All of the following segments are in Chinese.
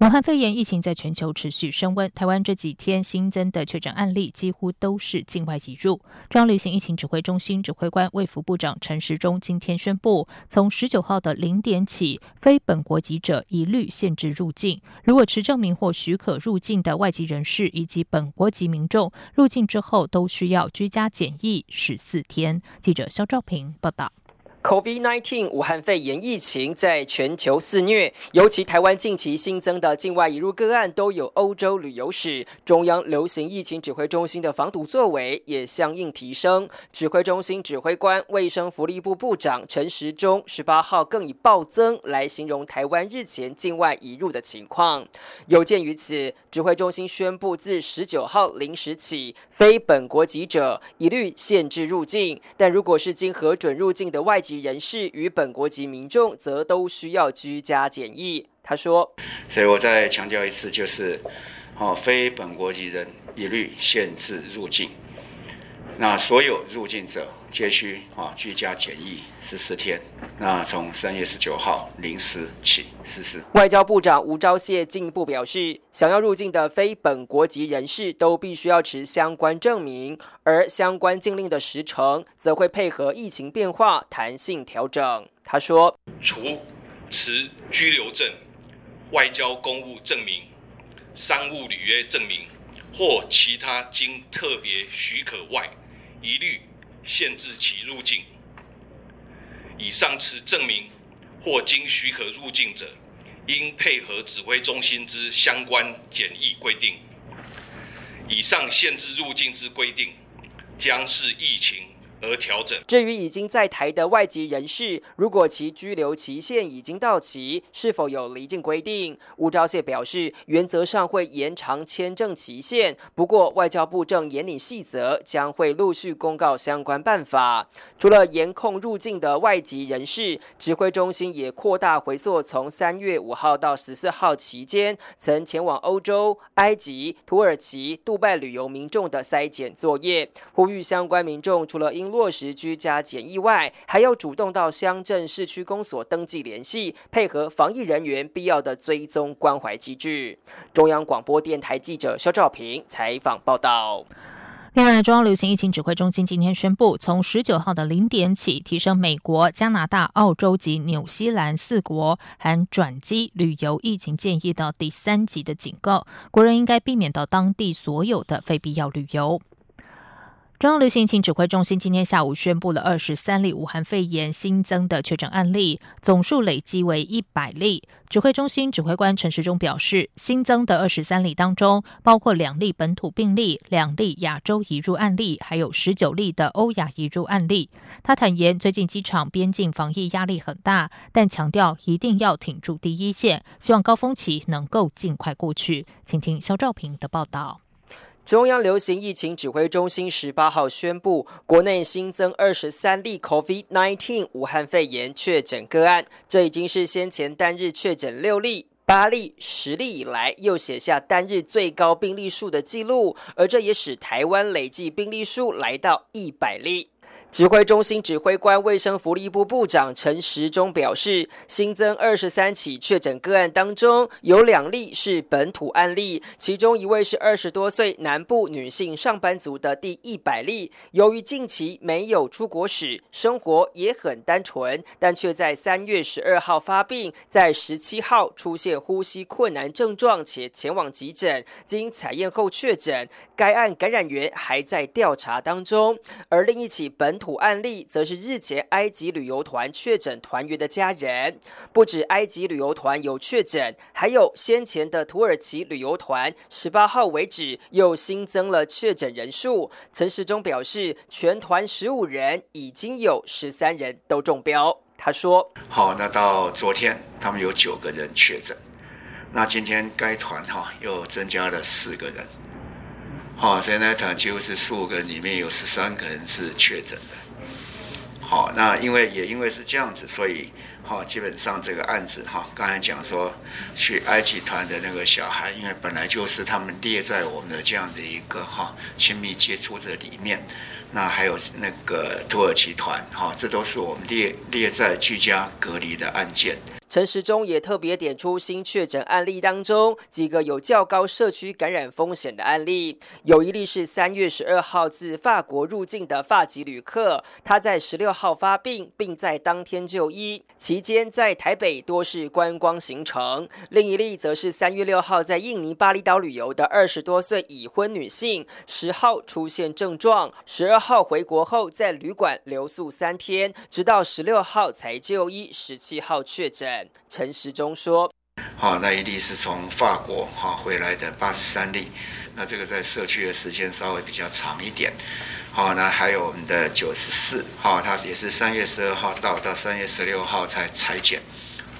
武汉肺炎疫情在全球持续升温，台湾这几天新增的确诊案例几乎都是境外引入。中央流行疫情指挥中心指挥官卫福部长陈时中今天宣布，从十九号的零点起，非本国籍者一律限制入境。如果持证明或许可入境的外籍人士以及本国籍民众入境之后，都需要居家检疫十四天。记者肖兆平报道。COVID-19 武汉肺炎疫情在全球肆虐，尤其台湾近期新增的境外移入个案都有欧洲旅游史。中央流行疫情指挥中心的防堵作为也相应提升。指挥中心指挥官、卫生福利部部长陈时中十八号更以暴增来形容台湾日前境外移入的情况。有鉴于此，指挥中心宣布自十九号零时起，非本国籍者一律限制入境，但如果是经核准入境的外籍及，人士与本国籍民众则都需要居家检疫。他说：“所以我再强调一次，就是，哦，非本国籍人一律限制入境。那所有入境者皆需啊居家检疫十四天。那从三月十九号零时起实施。”外交部长吴钊燮进一步表示，想要入境的非本国籍人士都必须要持相关证明。而相关禁令的时程则会配合疫情变化弹性调整。他说：“除持居留证、外交公务证明、商务履约证明或其他经特别许可外，一律限制其入境。以上持证明或经许可入境者，应配合指挥中心之相关检疫规定。以上限制入境之规定。”将是疫情而调整。至于已经在台的外籍人士，如果其居留期限已经到期，是否有离境规定？吴钊燮表示，原则上会延长签证期限，不过外交部正严拟细则，将会陆续公告相关办法。除了严控入境的外籍人士，指挥中心也扩大回溯从三月五号到十四号期间曾前往欧洲、埃及、土耳其、杜拜旅游民众的筛检作业。呼吁相关民众，除了因落实居家检疫外，还要主动到乡镇市区公所登记联系，配合防疫人员必要的追踪关怀机制。中央广播电台记者肖兆平采访报道。另外，中央流行疫情指挥中心今天宣布，从十九号的零点起，提升美国、加拿大、澳洲及纽西兰四国含转机旅游疫情建议到第三级的警告，国人应该避免到当地所有的非必要旅游。中央流行疫情指挥中心今天下午宣布了二十三例武汉肺炎新增的确诊案例，总数累积为一百例。指挥中心指挥官陈时中表示，新增的二十三例当中，包括两例本土病例、两例亚洲移入案例，还有十九例的欧亚移入案例。他坦言，最近机场边境防疫压力很大，但强调一定要挺住第一线，希望高峰期能够尽快过去。请听肖兆平的报道。中央流行疫情指挥中心十八号宣布，国内新增二十三例 COVID-19 武汉肺炎确诊个案，这已经是先前单日确诊六例、八例、十例以来又写下单日最高病例数的记录，而这也使台湾累计病例数来到一百例。指挥中心指挥官、卫生福利部部长陈时中表示，新增二十三起确诊个案当中，有两例是本土案例，其中一位是二十多岁南部女性上班族的第一百例。由于近期没有出国史，生活也很单纯，但却在三月十二号发病，在十七号出现呼吸困难症状，且前往急诊，经采验后确诊。该案感染源还在调查当中，而另一起本土案例则是日前埃及旅游团确诊团员的家人。不止埃及旅游团有确诊，还有先前的土耳其旅游团，十八号为止又新增了确诊人数。陈时中表示，全团十五人已经有十三人都中标。他说：“好，那到昨天他们有九个人确诊，那今天该团哈又增加了四个人。”好，所以呢，它几乎是十五个里面有十三个人是确诊的。好，那因为也因为是这样子，所以好，基本上这个案子哈，刚才讲说去埃及团的那个小孩，因为本来就是他们列在我们的这样的一个哈亲密接触者里面，那还有那个土耳其团哈，这都是我们列列在居家隔离的案件。陈时中也特别点出新确诊案例当中几个有较高社区感染风险的案例，有一例是三月十二号自法国入境的法籍旅客，他在十六号发病，并在当天就医，期间在台北多是观光行程；另一例则是三月六号在印尼巴厘岛旅游的二十多岁已婚女性，十号出现症状，十二号回国后在旅馆留宿三天，直到十六号才就医，十七号确诊。陈时中说：“好，那一例是从法国哈回来的八十三例，那这个在社区的时间稍微比较长一点。好，那还有我们的九十四，好，他也是三月十二号到，到三月十六号才裁剪。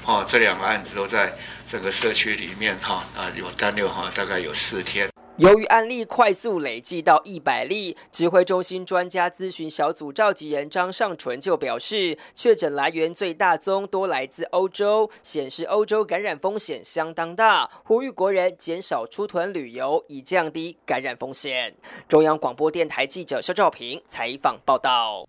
哦，这两个案子都在这个社区里面哈啊有单六哈，大概有四天。”由于案例快速累计到一百例，指挥中心专家咨询小组召集人张尚纯就表示，确诊来源最大宗多来自欧洲，显示欧洲感染风险相当大，呼吁国人减少出团旅游，以降低感染风险。中央广播电台记者肖兆平采访报道。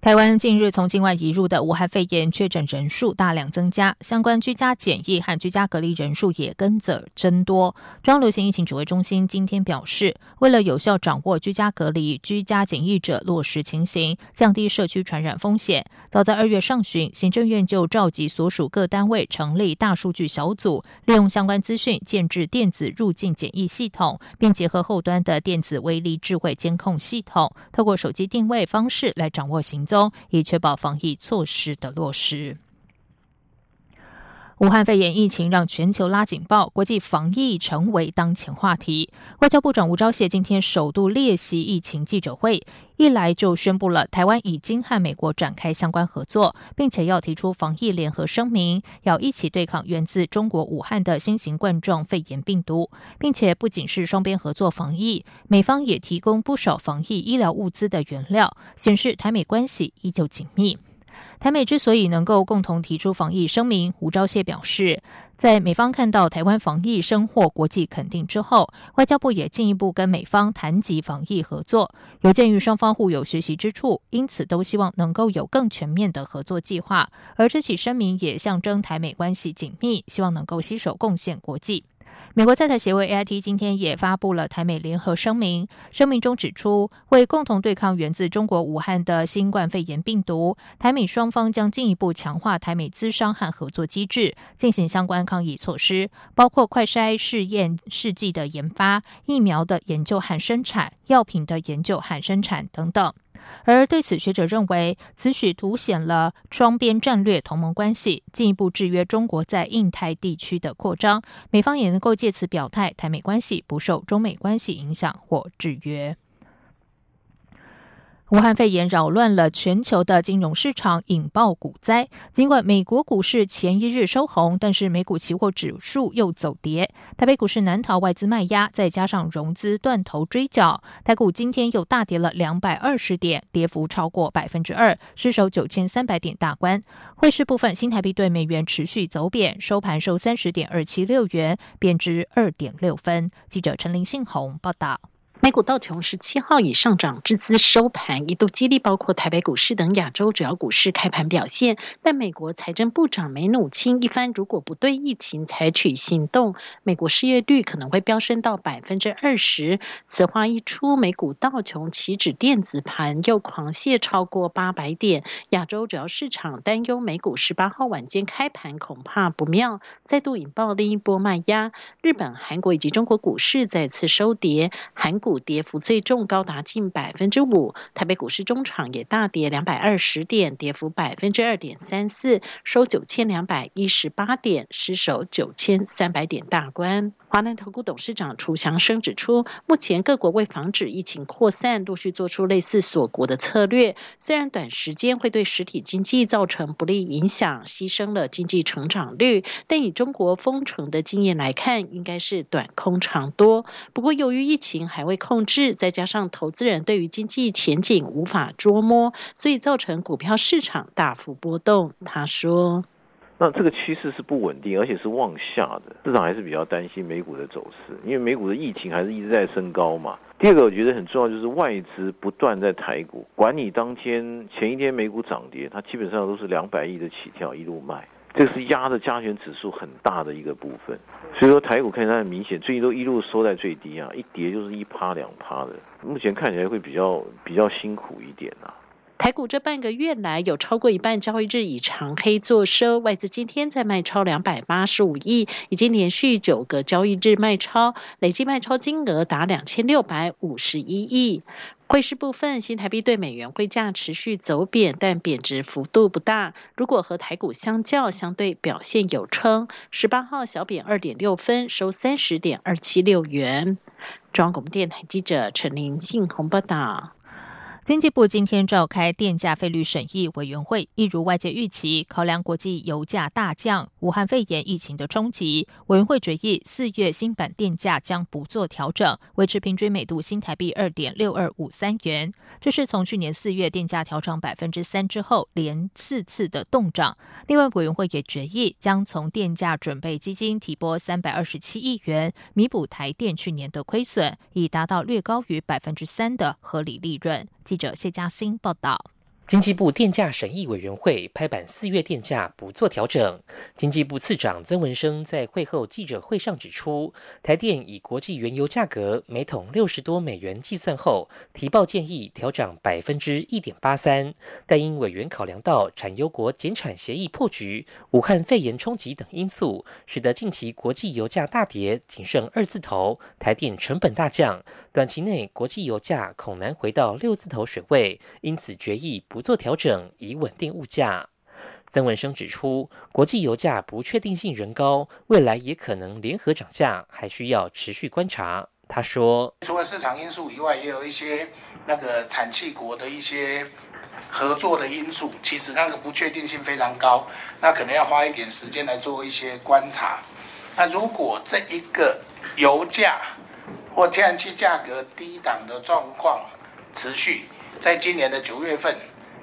台湾近日从境外移入的武汉肺炎确诊人数大量增加，相关居家检疫和居家隔离人数也跟着增多。中流行疫情指挥中心今天表示，为了有效掌握居家隔离、居家检疫者落实情形，降低社区传染风险，早在二月上旬，行政院就召集所属各单位成立大数据小组，利用相关资讯建制电子入境检疫系统，并结合后端的电子微粒智慧监控系统，透过手机定位方式来掌握行。中，以确保防疫措施的落实。武汉肺炎疫情让全球拉警报，国际防疫成为当前话题。外交部长吴钊燮今天首度列席疫情记者会，一来就宣布了台湾已经和美国展开相关合作，并且要提出防疫联合声明，要一起对抗源自中国武汉的新型冠状肺炎病毒，并且不仅是双边合作防疫，美方也提供不少防疫医疗物资的原料，显示台美关系依旧紧密。台美之所以能够共同提出防疫声明，吴钊燮表示，在美方看到台湾防疫生获国际肯定之后，外交部也进一步跟美方谈及防疫合作。有鉴于双方互有学习之处，因此都希望能够有更全面的合作计划。而这起声明也象征台美关系紧密，希望能够携手贡献国际。美国在台协会 AIT 今天也发布了台美联合声明，声明中指出，为共同对抗源自中国武汉的新冠肺炎病毒，台美双方将进一步强化台美资商和合作机制，进行相关抗疫措施，包括快筛试验试剂的研发、疫苗的研究和生产、药品的研究和生产等等。而对此，学者认为，此举凸显了双边战略同盟关系，进一步制约中国在印太地区的扩张。美方也能够借此表态，台美关系不受中美关系影响或制约。武汉肺炎扰乱了全球的金融市场，引爆股灾。尽管美国股市前一日收红，但是美股期货指数又走跌。台北股市难逃外资卖压，再加上融资断头追缴，台股今天又大跌了两百二十点，跌幅超过百分之二，失守九千三百点大关。汇市部分，新台币对美元持续走贬，收盘收三十点二七六元，贬值二点六分。记者陈林信宏报道。美股道琼十七号以上涨之姿收盘，一度激励包括台北股市等亚洲主要股市开盘表现。但美国财政部长梅努钦一番，如果不对疫情采取行动，美国失业率可能会飙升到百分之二十。此话一出，美股道琼岂止电子盘又狂泻超过八百点。亚洲主要市场担忧美股十八号晚间开盘恐怕不妙，再度引爆另一波卖压。日本、韩国以及中国股市再次收跌，韩股。股跌幅最重，高达近百分之五。台北股市中场也大跌两百二十点，跌幅百分之二点三四，收九千两百一十八点，失守九千三百点大关。华南投顾董事长楚祥生指出，目前各国为防止疫情扩散，陆续做出类似锁国的策略。虽然短时间会对实体经济造成不利影响，牺牲了经济成长率，但以中国封城的经验来看，应该是短空长多。不过，由于疫情还未控制，再加上投资人对于经济前景无法捉摸，所以造成股票市场大幅波动。他说。那这个趋势是不稳定，而且是往下的，市场还是比较担心美股的走势，因为美股的疫情还是一直在升高嘛。第二个我觉得很重要，就是外资不断在台股，管你当天前一天美股涨跌，它基本上都是两百亿的起跳一路卖，这是压的加权指数很大的一个部分。所以说台股看起来很明显，最近都一路收在最低啊，一跌就是一趴两趴的，目前看起来会比较比较辛苦一点啊。台股这半个月来有超过一半交易日以长黑做收，外资今天在卖超两百八十五亿，已经连续九个交易日卖超，累计卖超金额达两千六百五十一亿。汇市部分，新台币对美元汇价持续走贬，但贬值幅度不大。如果和台股相较，相对表现有称。十八号小贬二点六分，收三十点二七六元。中央广电台记者陈林信鸿报道。经济部今天召开电价费率审议委员会，一如外界预期，考量国际油价大降、武汉肺炎疫情的冲击，委员会决议四月新版电价将不做调整，维持平均每度新台币二点六二五三元。这是从去年四月电价调涨百分之三之后连四次的动涨。另外，委员会也决议将从电价准备基金提拨三百二十七亿元，弥补台电去年的亏损，以达到略高于百分之三的合理利润。者谢嘉欣报道。经济部电价审议委员会拍板，四月电价不做调整。经济部次长曾文生在会后记者会上指出，台电以国际原油价格每桶六十多美元计算后，提报建议调涨百分之一点八三，但因委员考量到产油国减产协议破局、武汉肺炎冲击等因素，使得近期国际油价大跌，仅剩二字头，台电成本大降，短期内国际油价恐难回到六字头水位，因此决议不。不做调整以稳定物价。曾文生指出，国际油价不确定性仍高，未来也可能联合涨价，还需要持续观察。他说，除了市场因素以外，也有一些那个产气国的一些合作的因素，其实那个不确定性非常高，那可能要花一点时间来做一些观察。那如果这一个油价或天然气价格低档的状况持续，在今年的九月份。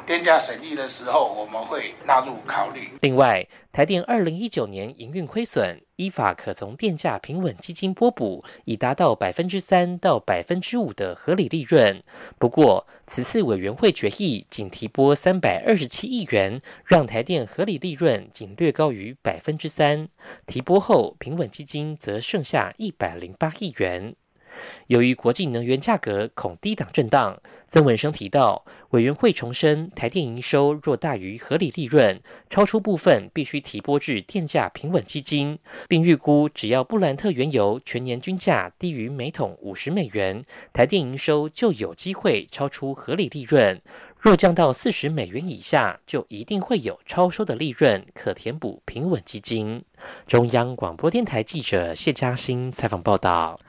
电价审议的时候，我们会纳入考虑。另外，台电二零一九年营运亏损，依法可从电价平稳基金拨补，以达到百分之三到百分之五的合理利润。不过，此次委员会决议仅提拨三百二十七亿元，让台电合理利润仅略高于百分之三。提拨后，平稳基金则剩下一百零八亿元。由于国际能源价格恐低档震荡，曾文生提到，委员会重申，台电营收若大于合理利润，超出部分必须提拨至电价平稳基金，并预估只要布兰特原油全年均价低于每桶五十美元，台电营收就有机会超出合理利润；若降到四十美元以下，就一定会有超收的利润可填补平稳基金。中央广播电台记者谢嘉欣采访报道。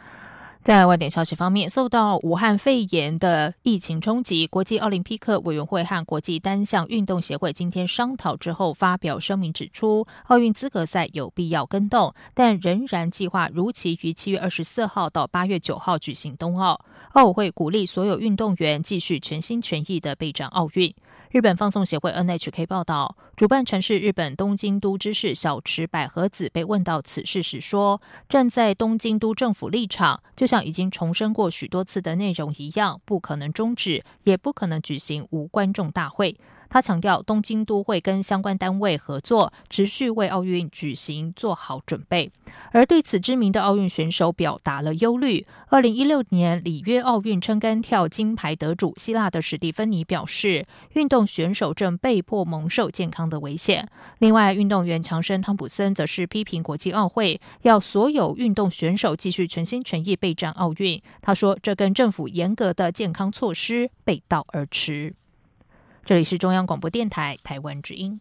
在外电消息方面，受到武汉肺炎的疫情冲击，国际奥林匹克委员会和国际单项运动协会今天商讨之后发表声明，指出奥运资格赛有必要跟动，但仍然计划如期于七月二十四号到八月九号举行冬奥。奥委会鼓励所有运动员继续全心全意的备战奥运。日本放送协会 NHK 报道，主办城市日本东京都知事小池百合子被问到此事时说：“站在东京都政府立场，就像已经重申过许多次的内容一样，不可能终止，也不可能举行无观众大会。”他强调，东京都会跟相关单位合作，持续为奥运举行做好准备。而对此知名的奥运选手表达了忧虑。二零一六年里约奥运撑杆跳金牌得主希腊的史蒂芬妮表示，运动选手正被迫蒙受健康的危险。另外，运动员强生汤普森则是批评国际奥会要所有运动选手继续全心全意备战奥运。他说，这跟政府严格的健康措施背道而驰。这里是中央广播电台台湾之音。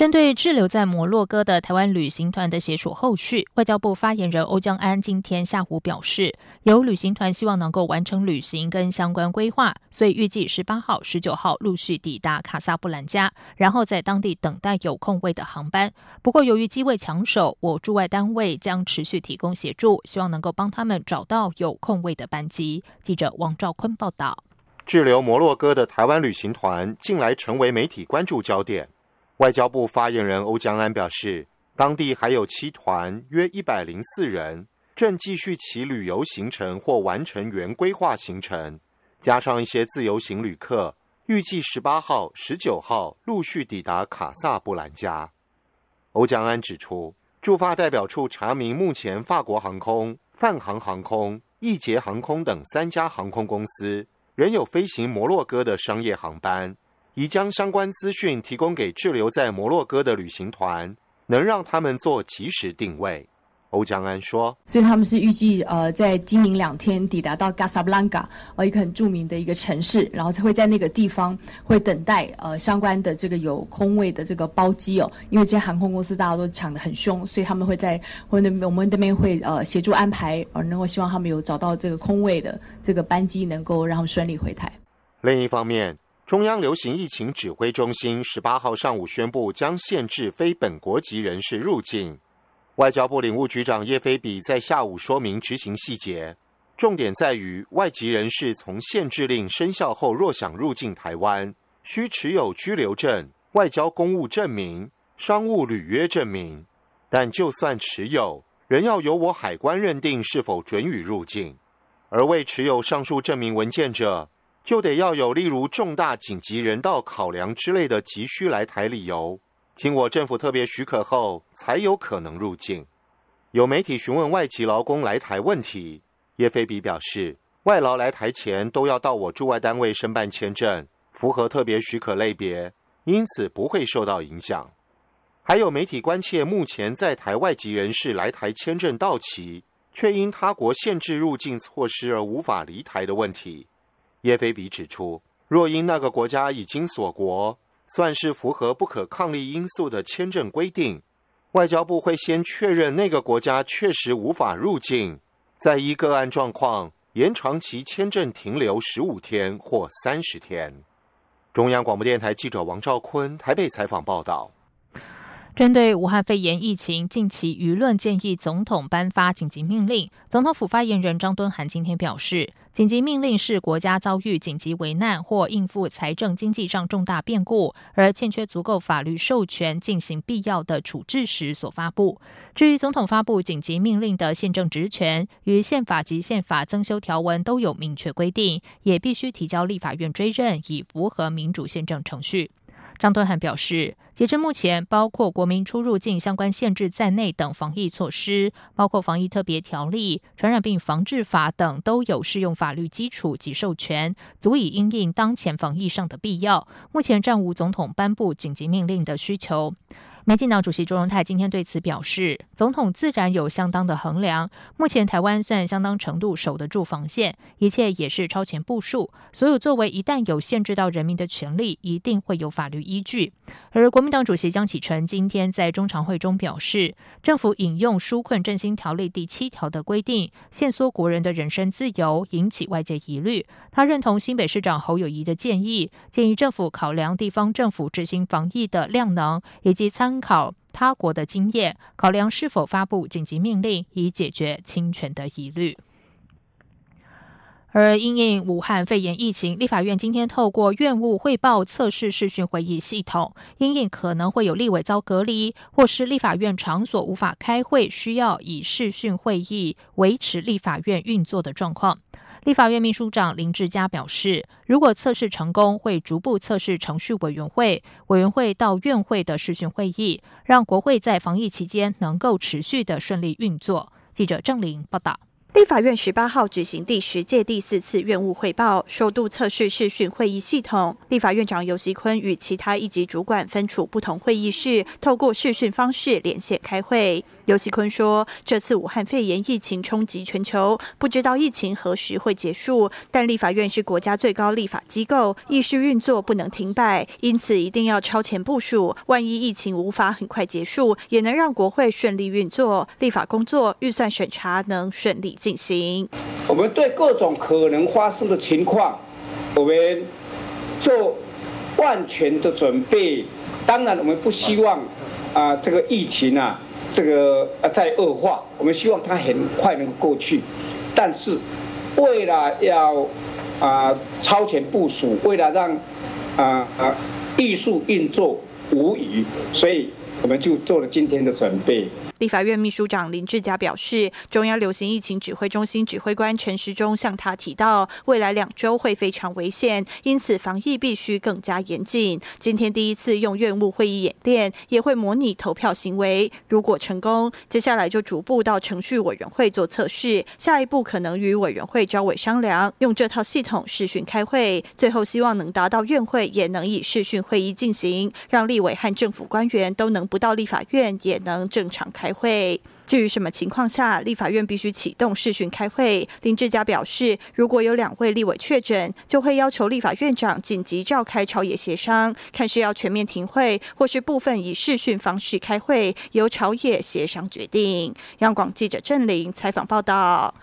针对滞留在摩洛哥的台湾旅行团的协助后续，外交部发言人欧江安今天下午表示，有旅行团希望能够完成旅行跟相关规划，所以预计十八号、十九号陆续抵达卡萨布兰加，然后在当地等待有空位的航班。不过，由于机位抢手，我驻外单位将持续提供协助，希望能够帮他们找到有空位的班机。记者王兆坤报道。滞留摩洛哥的台湾旅行团近来成为媒体关注焦点。外交部发言人欧江安表示，当地还有七团约一百零四人正继续其旅游行程或完成原规划行程，加上一些自由行旅客，预计十八号、十九号陆续抵达卡萨布兰加。欧江安指出，驻法代表处查明，目前法国航空、泛航航空、易捷航空等三家航空公司仍有飞行摩洛哥的商业航班。已将相关资讯提供给滞留在摩洛哥的旅行团，能让他们做及时定位。欧江安说：“所以他们是预计呃在今明两天抵达到 Casablanca，呃一个很著名的一个城市，然后才会在那个地方会等待呃相关的这个有空位的这个包机哦。因为这些航空公司大家都抢得很凶，所以他们会在会那边我们那边会呃协助安排，而能够希望他们有找到这个空位的这个班机，能够让他们顺利回台。另一方面。”中央流行疫情指挥中心十八号上午宣布，将限制非本国籍人士入境。外交部领务局长叶飞比在下午说明执行细节，重点在于外籍人士从限制令生效后，若想入境台湾，需持有居留证、外交公务证明、商务履约证明。但就算持有，仍要由我海关认定是否准予入境。而未持有上述证明文件者，就得要有例如重大紧急人道考量之类的急需来台理由，经我政府特别许可后，才有可能入境。有媒体询问外籍劳工来台问题，叶飞比表示，外劳来台前都要到我驻外单位申办签证，符合特别许可类别，因此不会受到影响。还有媒体关切，目前在台外籍人士来台签证到期，却因他国限制入境措施而无法离台的问题。叶菲比指出，若因那个国家已经锁国，算是符合不可抗力因素的签证规定，外交部会先确认那个国家确实无法入境，再依个案状况延长其签证停留十五天或三十天。中央广播电台记者王兆坤台北采访报道。针对武汉肺炎疫情，近期舆论建议总统颁发紧急命令。总统府发言人张敦涵今天表示，紧急命令是国家遭遇紧急危难或应付财政经济上重大变故，而欠缺足够法律授权进行必要的处置时所发布。至于总统发布紧急命令的宪政职权，与宪法及宪法增修条文都有明确规定，也必须提交立法院追认，以符合民主宪政程序。张敦涵表示，截至目前，包括国民出入境相关限制在内等防疫措施，包括防疫特别条例、传染病防治法等，都有适用法律基础及授权，足以应应当前防疫上的必要。目前暂无总统颁布紧急命令的需求。民进党主席周荣泰今天对此表示，总统自然有相当的衡量。目前台湾算相当程度守得住防线，一切也是超前部署。所有作为一旦有限制到人民的权利，一定会有法律依据。而国民党主席江启臣今天在中常会中表示，政府引用纾困振兴条例第七条的规定，限缩国人的人身自由，引起外界疑虑。他认同新北市长侯友谊的建议，建议政府考量地方政府执行防疫的量能以及参。考他国的经验，考量是否发布紧急命令，以解决侵权的疑虑。而因应武汉肺炎疫情，立法院今天透过院务汇报测试视讯会议系统，因应可能会有立委遭隔离，或是立法院场所无法开会，需要以视讯会议维持立法院运作的状况。立法院秘书长林志嘉表示，如果测试成功，会逐步测试程序委员会、委员会到院会的视讯会议，让国会在防疫期间能够持续的顺利运作。记者郑玲报道。立法院十八号举行第十届第四次院务汇报，首度测试视讯会议系统。立法院长游锡坤与其他一级主管分处不同会议室，透过视讯方式连线开会。尤锡坤说：“这次武汉肺炎疫情冲击全球，不知道疫情何时会结束。但立法院是国家最高立法机构，议事运作不能停摆，因此一定要超前部署。万一疫情无法很快结束，也能让国会顺利运作，立法工作、预算审查能顺利进行。我们对各种可能发生的情况，我们做万全的准备。当然，我们不希望啊，这个疫情啊。”这个呃在恶化，我们希望它很快能过去，但是为了要啊超前部署，为了让啊啊艺术运作无虞，所以我们就做了今天的准备。立法院秘书长林志佳表示，中央流行疫情指挥中心指挥官陈时中向他提到，未来两周会非常危险，因此防疫必须更加严谨。今天第一次用院务会议演练，也会模拟投票行为。如果成功，接下来就逐步到程序委员会做测试，下一步可能与委员会招委商量，用这套系统视讯开会。最后希望能达到院会也能以视讯会议进行，让立委和政府官员都能不到立法院也能正常开。会至于什么情况下立法院必须启动视讯开会，林志佳表示，如果有两位立委确诊，就会要求立法院长紧急召开朝野协商，看是要全面停会，或是部分以视讯方式开会，由朝野协商决定。央广记者郑玲采访报道。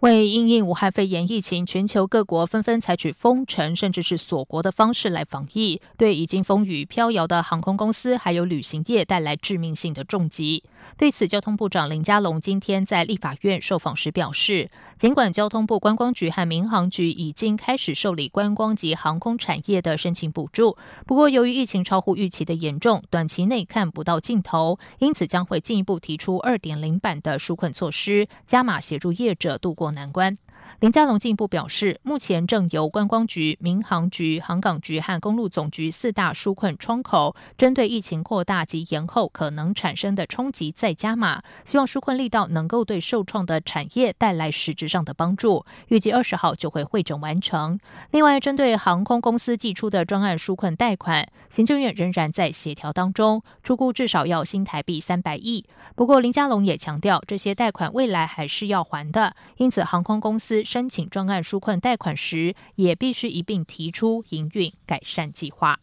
为因应武汉肺炎疫情，全球各国纷纷采取封城甚至是锁国的方式来防疫，对已经风雨飘摇的航空公司还有旅行业带来致命性的重击。对此，交通部长林佳龙今天在立法院受访时表示，尽管交通部观光局和民航局已经开始受理观光及航空产业的申请补助，不过由于疫情超乎预期的严重，短期内看不到尽头，因此将会进一步提出二点零版的纾困措施，加码协助业者度过。难关。林佳龙进一步表示，目前正由观光局、民航局、航港局和公路总局四大纾困窗口，针对疫情扩大及延后可能产生的冲击再加码，希望纾困力道能够对受创的产业带来实质上的帮助。预计二十号就会会诊完成。另外，针对航空公司寄出的专案纾困贷款，行政院仍然在协调当中，出估至少要新台币三百亿。不过，林佳龙也强调，这些贷款未来还是要还的，因此航空公司。申请专案纾困贷款时，也必须一并提出营运改善计划。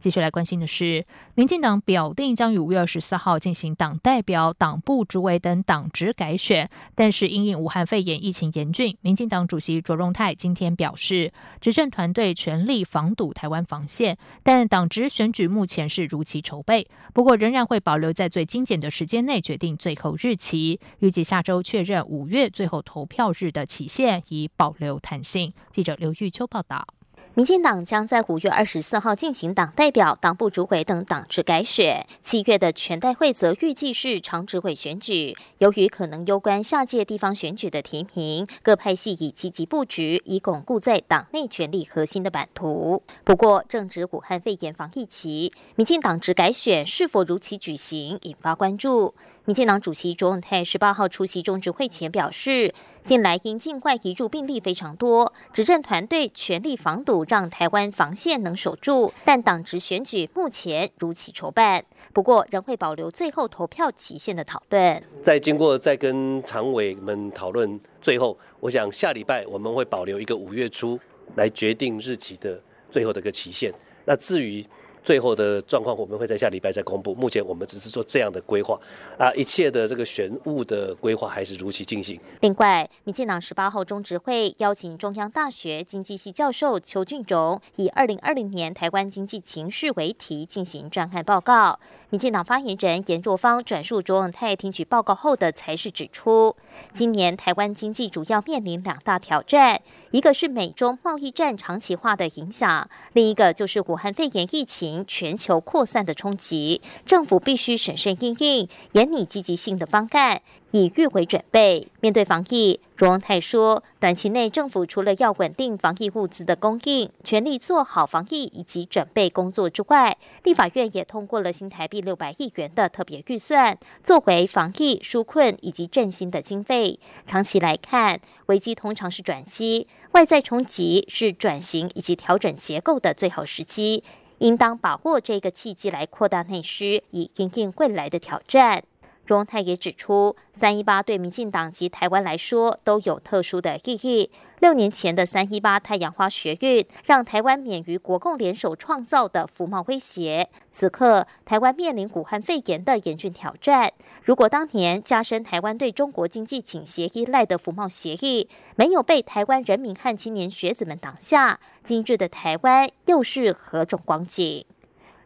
继续来关心的是，民进党表定将于五月二十四号进行党代表、党部主委等党职改选，但是因应武汉肺炎疫情严峻，民进党主席卓荣泰今天表示，执政团队全力防堵台湾防线，但党职选举目前是如期筹备，不过仍然会保留在最精简的时间内决定最后日期，预计下周确认五月最后投票日的期限，以保留弹性。记者刘玉秋报道。民进党将在五月二十四号进行党代表、党部主委等党制改选，七月的全代会则预计是常执委选举。由于可能攸关下届地方选举的提名，各派系已积极布局，以巩固在党内权力核心的版图。不过，正值武汉肺炎防疫期，民进党职改选是否如期举行，引发关注。民进党主席卓永泰十八号出席中执会前表示，近来因境外移入病例非常多，执政团队全力防堵，让台湾防线能守住。但党职选举目前如期筹办，不过仍会保留最后投票期限的讨论。在经过再跟常委们讨论，最后我想下礼拜我们会保留一个五月初来决定日期的最后的一个期限。那至于。最后的状况我们会在下礼拜再公布。目前我们只是做这样的规划，啊，一切的这个选务的规划还是如期进行。另外，民进党十八号中执会邀请中央大学经济系教授邱俊荣，以二零二零年台湾经济情势为题进行专案报告。民进党发言人严若芳转述卓永泰听取报告后的才是指出，今年台湾经济主要面临两大挑战，一个是美中贸易战长期化的影响，另一个就是武汉肺炎疫情。全球扩散的冲击，政府必须审慎应应，严拟积极性的方案。以预为准备。面对防疫，卓荣泰说，短期内政府除了要稳定防疫物资的供应，全力做好防疫以及准备工作之外，立法院也通过了新台币六百亿元的特别预算，作为防疫纾困以及振兴的经费。长期来看，危机通常是转机，外在冲击是转型以及调整结构的最好时机，应当把握这个契机来扩大内需，以应应未来的挑战。中泰也指出，三一八对民进党及台湾来说都有特殊的意义。六年前的三一八太阳花学运，让台湾免于国共联手创造的服贸威胁。此刻，台湾面临武汉肺炎的严峻挑战。如果当年加深台湾对中国经济倾斜依赖的服贸协议，没有被台湾人民和青年学子们挡下，今日的台湾又是何种光景？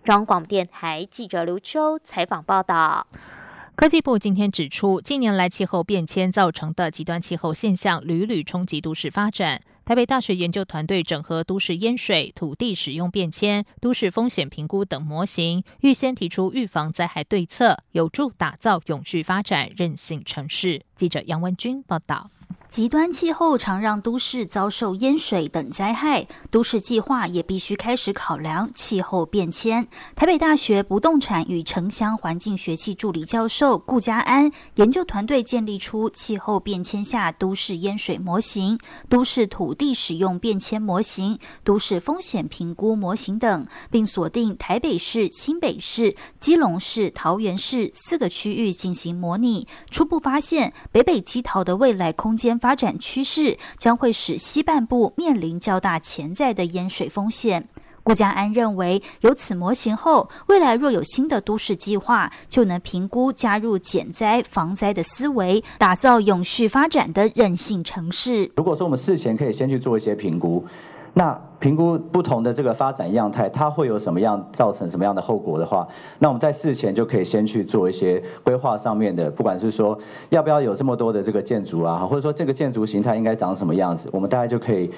中广电台记者刘秋采访报道。科技部今天指出，近年来气候变迁造成的极端气候现象屡屡冲击都市发展。台北大学研究团队整合都市淹水、土地使用变迁、都市风险评估等模型，预先提出预防灾害对策，有助打造永续发展韧性城市。记者杨文君报道。极端气候常让都市遭受淹水等灾害，都市计划也必须开始考量气候变迁。台北大学不动产与城乡环境学系助理教授顾家安研究团队建立出气候变迁下都市淹水模型、都市土地使用变迁模型、都市风险评估模型等，并锁定台北市、新北市、基隆市、桃园市四个区域进行模拟，初步发现北北基桃的未来空间。发展趋势将会使西半部面临较大潜在的淹水风险。顾家安认为，有此模型后，未来若有新的都市计划，就能评估加入减灾防灾的思维，打造永续发展的韧性城市。如果说我们事前可以先去做一些评估。那评估不同的这个发展样态，它会有什么样造成什么样的后果的话，那我们在事前就可以先去做一些规划上面的，不管是说要不要有这么多的这个建筑啊，或者说这个建筑形态应该长什么样子，我们大概就可以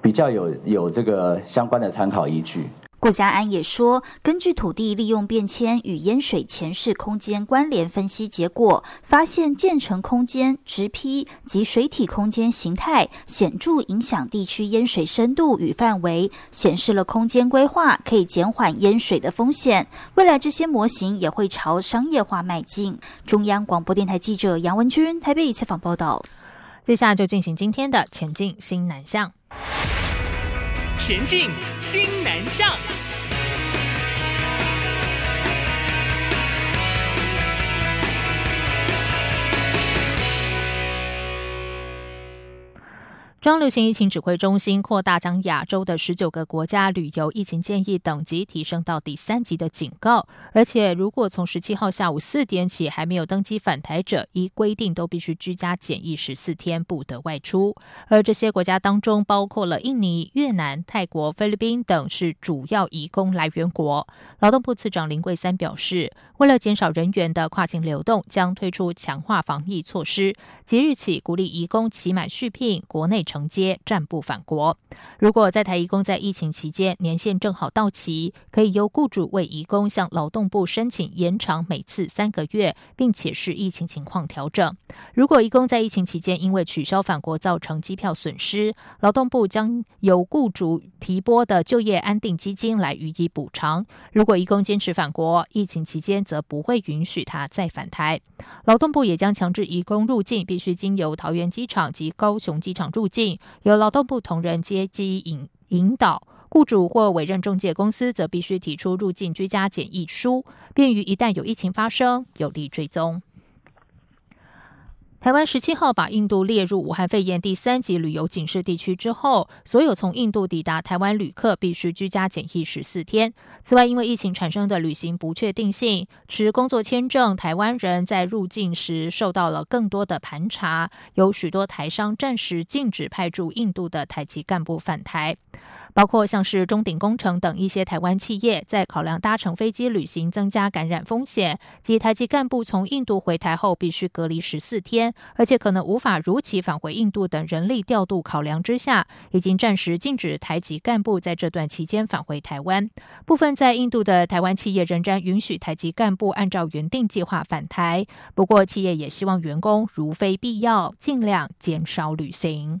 比较有有这个相关的参考依据。顾家安也说，根据土地利用变迁与淹水前世空间关联分析结果，发现建成空间、直批及水体空间形态显著影响地区淹水深度与范围，显示了空间规划可以减缓淹水的风险。未来这些模型也会朝商业化迈进。中央广播电台记者杨文君台北采访报道。接下来就进行今天的前进新南向。前进新南向。中流行疫情指挥中心扩大将亚洲的十九个国家旅游疫情建议等级提升到第三级的警告，而且如果从十七号下午四点起还没有登机返台者，依规定都必须居家检疫十四天，不得外出。而这些国家当中包括了印尼、越南、泰国、菲律宾等是主要移工来源国。劳动部次长林桂三表示，为了减少人员的跨境流动，将推出强化防疫措施，即日起鼓励移工期满续聘，国内承接暂不返国。如果在台移工在疫情期间年限正好到期，可以由雇主为移工向劳动部申请延长每次三个月，并且视疫情情况调整。如果移工在疫情期间因为取消返国造成机票损失，劳动部将由雇主提拨的就业安定基金来予以补偿。如果移工坚持返国，疫情期间则不会允许他再返台。劳动部也将强制移工入境必须经由桃园机场及高雄机场入境。由劳动部同仁接机引引导，雇主或委任中介公司则必须提出入境居家检疫书，便于一旦有疫情发生，有力追踪。台湾十七号把印度列入武汉肺炎第三级旅游警示地区之后，所有从印度抵达台湾旅客必须居家检疫十四天。此外，因为疫情产生的旅行不确定性，持工作签证台湾人在入境时受到了更多的盘查，有许多台商暂时禁止派驻印度的台籍干部返台。包括像是中鼎工程等一些台湾企业，在考量搭乘飞机旅行增加感染风险，及台籍干部从印度回台后必须隔离十四天，而且可能无法如期返回印度等人力调度考量之下，已经暂时禁止台籍干部在这段期间返回台湾。部分在印度的台湾企业仍然允许台籍干部按照原定计划返台，不过企业也希望员工如非必要，尽量减少旅行。